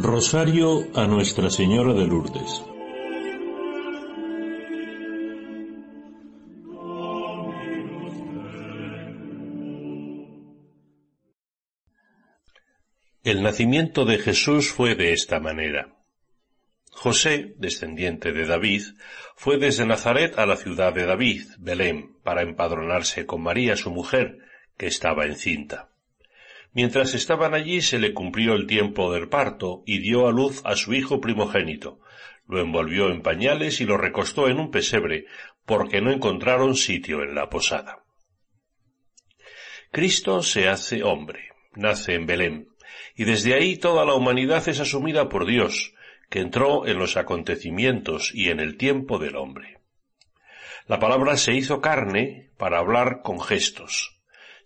Rosario a Nuestra Señora de Lourdes. El nacimiento de Jesús fue de esta manera. José, descendiente de David, fue desde Nazaret a la ciudad de David, Belén, para empadronarse con María su mujer, que estaba encinta. Mientras estaban allí se le cumplió el tiempo del parto y dio a luz a su hijo primogénito. Lo envolvió en pañales y lo recostó en un pesebre, porque no encontraron sitio en la posada. Cristo se hace hombre, nace en Belén, y desde ahí toda la humanidad es asumida por Dios, que entró en los acontecimientos y en el tiempo del hombre. La palabra se hizo carne para hablar con gestos,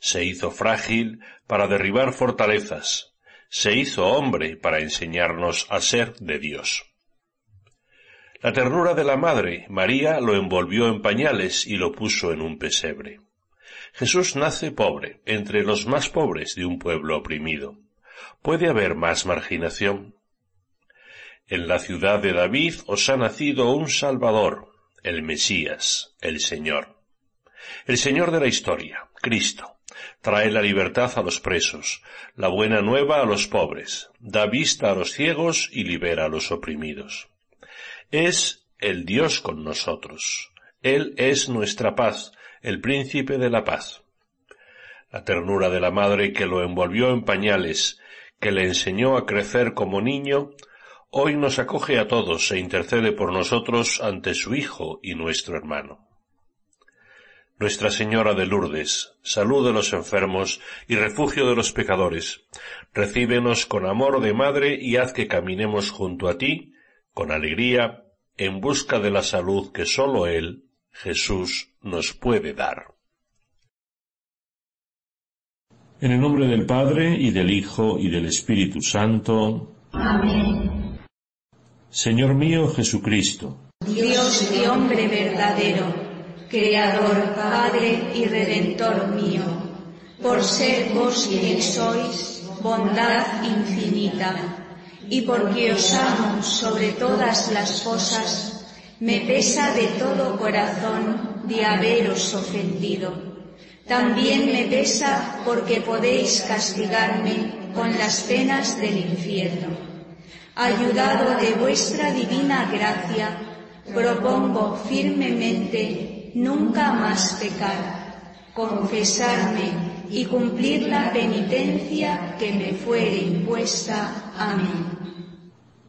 se hizo frágil para derribar fortalezas, se hizo hombre para enseñarnos a ser de Dios. La ternura de la madre, María, lo envolvió en pañales y lo puso en un pesebre. Jesús nace pobre, entre los más pobres de un pueblo oprimido. ¿Puede haber más marginación? En la ciudad de David os ha nacido un Salvador, el Mesías, el Señor. El Señor de la historia, Cristo, trae la libertad a los presos, la buena nueva a los pobres, da vista a los ciegos y libera a los oprimidos. Es el Dios con nosotros. Él es nuestra paz, el príncipe de la paz. La ternura de la madre que lo envolvió en pañales, que le enseñó a crecer como niño, hoy nos acoge a todos e intercede por nosotros ante su Hijo y nuestro hermano. Nuestra Señora de Lourdes, salud de los enfermos y refugio de los pecadores, recíbenos con amor de madre y haz que caminemos junto a ti, con alegría, en busca de la salud que sólo Él, Jesús, nos puede dar. En el nombre del Padre, y del Hijo, y del Espíritu Santo. Amén. Señor mío Jesucristo. Dios y hombre verdadero Creador, Padre y Redentor mío, por ser vos quien sois, bondad infinita, y porque os amo sobre todas las cosas, me pesa de todo corazón de haberos ofendido. También me pesa porque podéis castigarme con las penas del infierno. Ayudado de vuestra divina gracia, propongo firmemente nunca más pecar, confesarme y cumplir la penitencia que me fuere impuesta. Amén.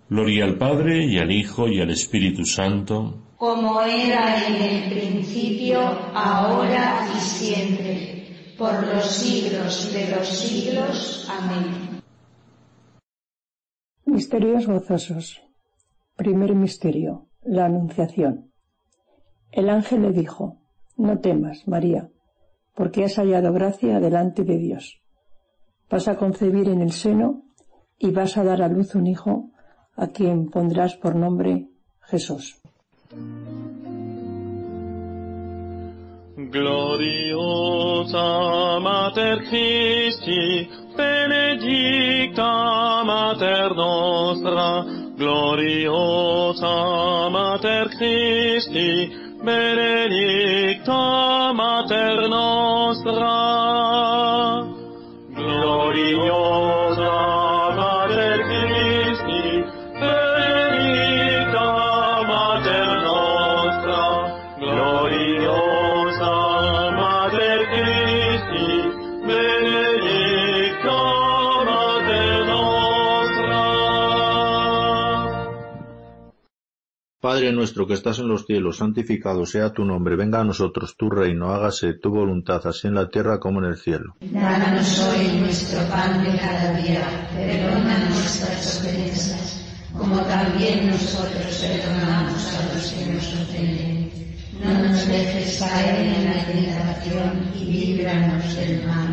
Gloria al Padre y al Hijo y al Espíritu Santo. Como era en el principio, ahora y siempre, por los siglos de los siglos. Amén. Misterios gozosos. Primer misterio, la Anunciación. El ángel le dijo, No temas, María, porque has hallado gracia delante de Dios. Vas a concebir en el seno y vas a dar a luz un hijo a quien pondrás por nombre Jesús. Gloriosa Mater Christi, benedicta Mater nostra, gloriosa Mater Christi, benedicta mater nostra, Padre nuestro que estás en los cielos, santificado sea tu nombre, venga a nosotros tu reino, hágase tu voluntad, así en la tierra como en el cielo. Danos hoy nuestro pan de cada día, perdona nuestras ofensas, como también nosotros perdonamos a los que nos ofenden. No nos dejes caer en la tentación y líbranos del mal.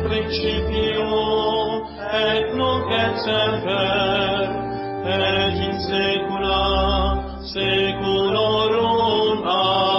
principio et nunc et semper et in saecula saeculorum. amen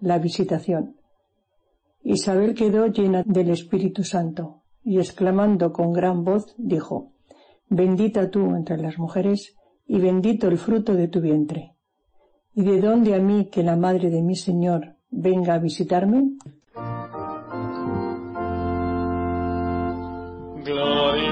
la visitación. Isabel quedó llena del Espíritu Santo y exclamando con gran voz dijo, Bendita tú entre las mujeres y bendito el fruto de tu vientre. ¿Y de dónde a mí que la madre de mi Señor venga a visitarme? Gloriosa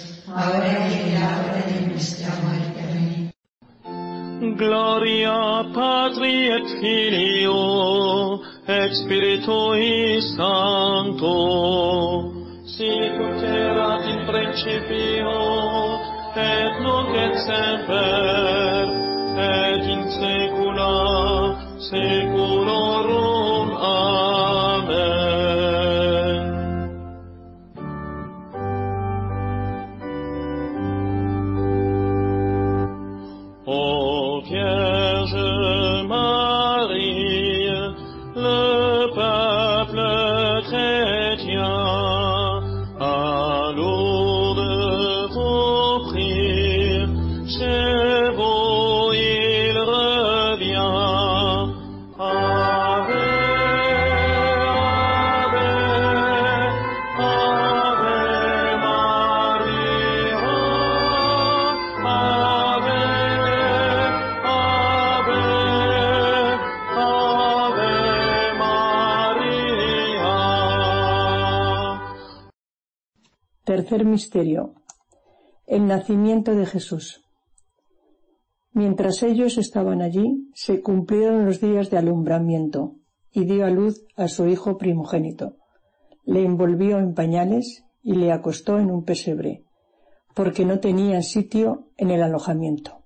ahora y en la hora de nuestra muerte. Amén. Gloria Patri et Filio et Spiritui Sancto, sic ut erat in principio et nunc et semper et in saecula saeculorum. Amen. Tercer misterio. El nacimiento de Jesús. Mientras ellos estaban allí, se cumplieron los días de alumbramiento, y dio a luz a su hijo primogénito. Le envolvió en pañales y le acostó en un pesebre, porque no tenía sitio en el alojamiento.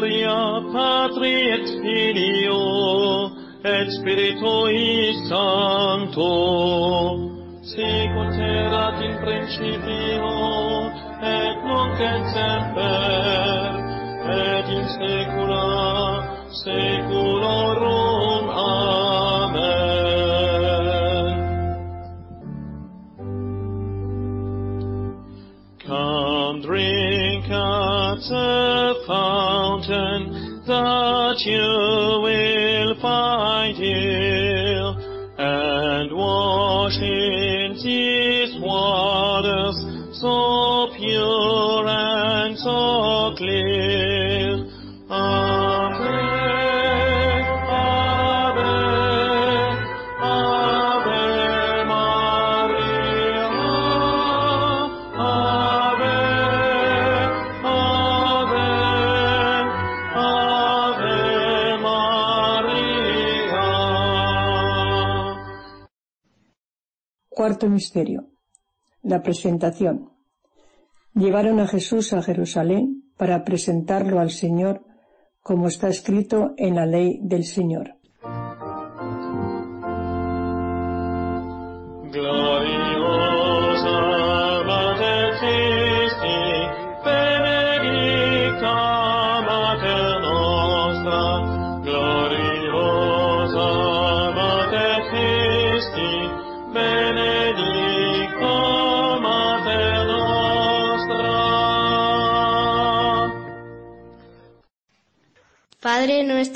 Gloria Patri et Filio et Spiritui Sancto, sicut erat in principio et nunc et semper et in saecula saeculorum. 歌唱。Cuarto misterio. La presentación. Llevaron a Jesús a Jerusalén para presentarlo al Señor como está escrito en la ley del Señor.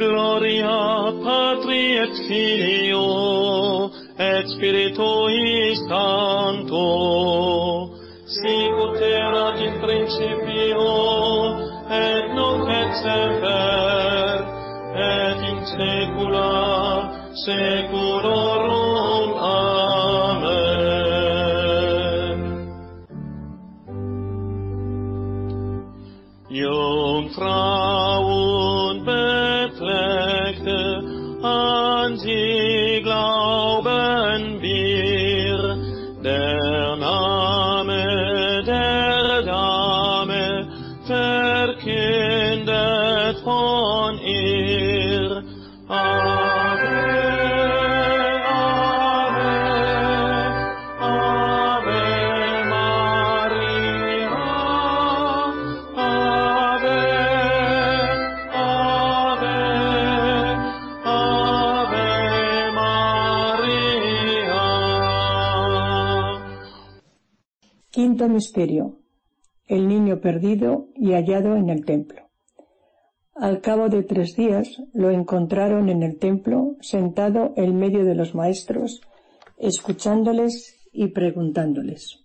gloria patri et filio et spiritui sancto. Sic ut erat in principio et nunc et semper et in saecula saeculorum. amen misterio. El niño perdido y hallado en el templo. Al cabo de tres días lo encontraron en el templo sentado en medio de los maestros, escuchándoles y preguntándoles.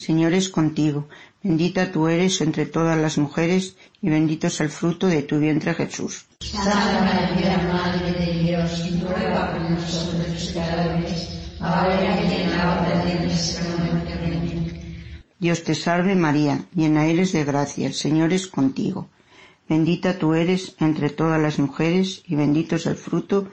Señor es contigo. Bendita tú eres entre todas las mujeres y bendito es el fruto de tu vientre Jesús. Santa María, Madre de Dios, ruega por nosotros pecadores, ahora y en la hora de nuestra muerte. Amén. Dios te salve María, llena eres de gracia, el Señor es contigo. Bendita tú eres entre todas las mujeres y bendito es el fruto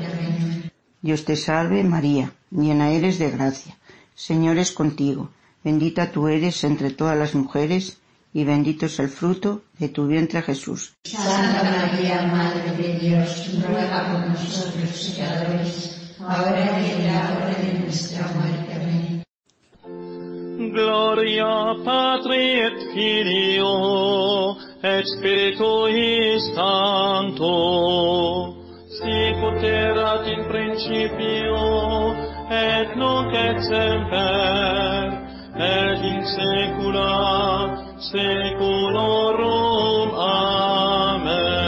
Dios te salve María, llena eres de gracia, Señor es contigo. Bendita tú eres entre todas las mujeres y bendito es el fruto de tu vientre Jesús. Santa María, Madre de Dios, ruega por nosotros pecadores, ahora y en la hora de nuestra muerte. Amén. Gloria Patri et Filio et Spiritui Sancto, sicut erat in principio et nunc et semper et in saecula saeculorum. Amen.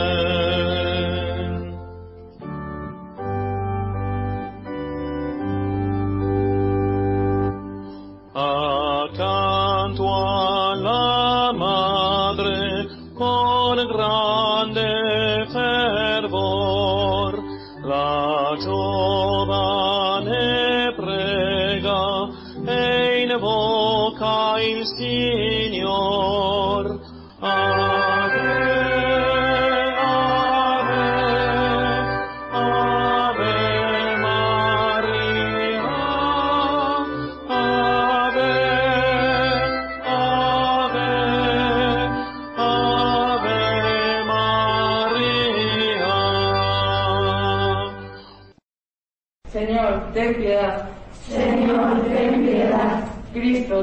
Accanto alla madre con grande la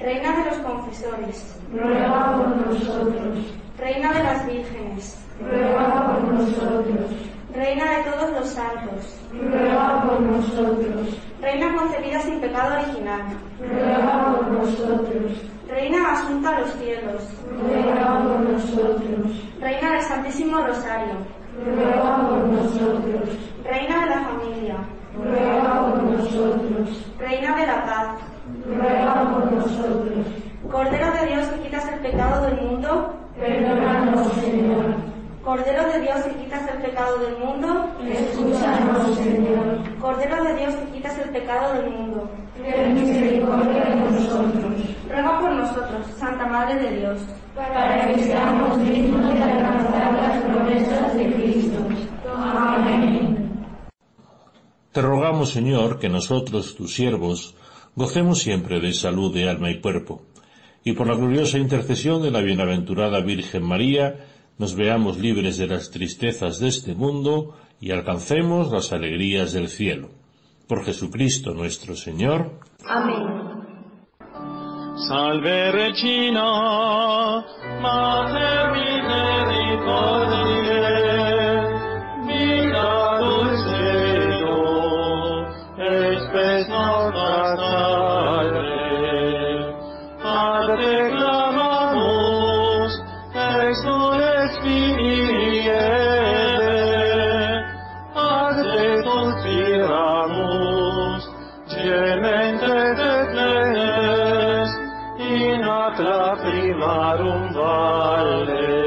Reina de los confesores. Ruega por nosotros. Reina de las vírgenes. Ruega por nosotros. Reina de todos los santos. Ruega por nosotros. Reina concebida sin pecado original. Ruega por nosotros. Reina asunta a los cielos. Ruega por nosotros. Reina del Santísimo Rosario. Ruega por nosotros. Reina de la familia. Ruega por nosotros. Reina de la paz. Ruega por nosotros. Cordero de Dios que quitas el pecado del mundo. Perdónanos, Señor. Cordero de Dios que quitas el pecado del mundo. Escúchanos, Señor. Cordero de Dios que quitas el pecado del mundo. Ten misericordia de nosotros. Ruega por nosotros, Santa Madre de Dios. Para que seamos dignos de alcanzar las promesas de Cristo. Amén. Te rogamos, Señor, que nosotros, tus siervos, gocemos siempre de salud de alma y cuerpo, y por la gloriosa intercesión de la bienaventurada Virgen María, nos veamos libres de las tristezas de este mundo y alcancemos las alegrías del cielo. Por Jesucristo nuestro Señor. Amén. Salve Regina, Mater Misericordiae, la prima rumbale.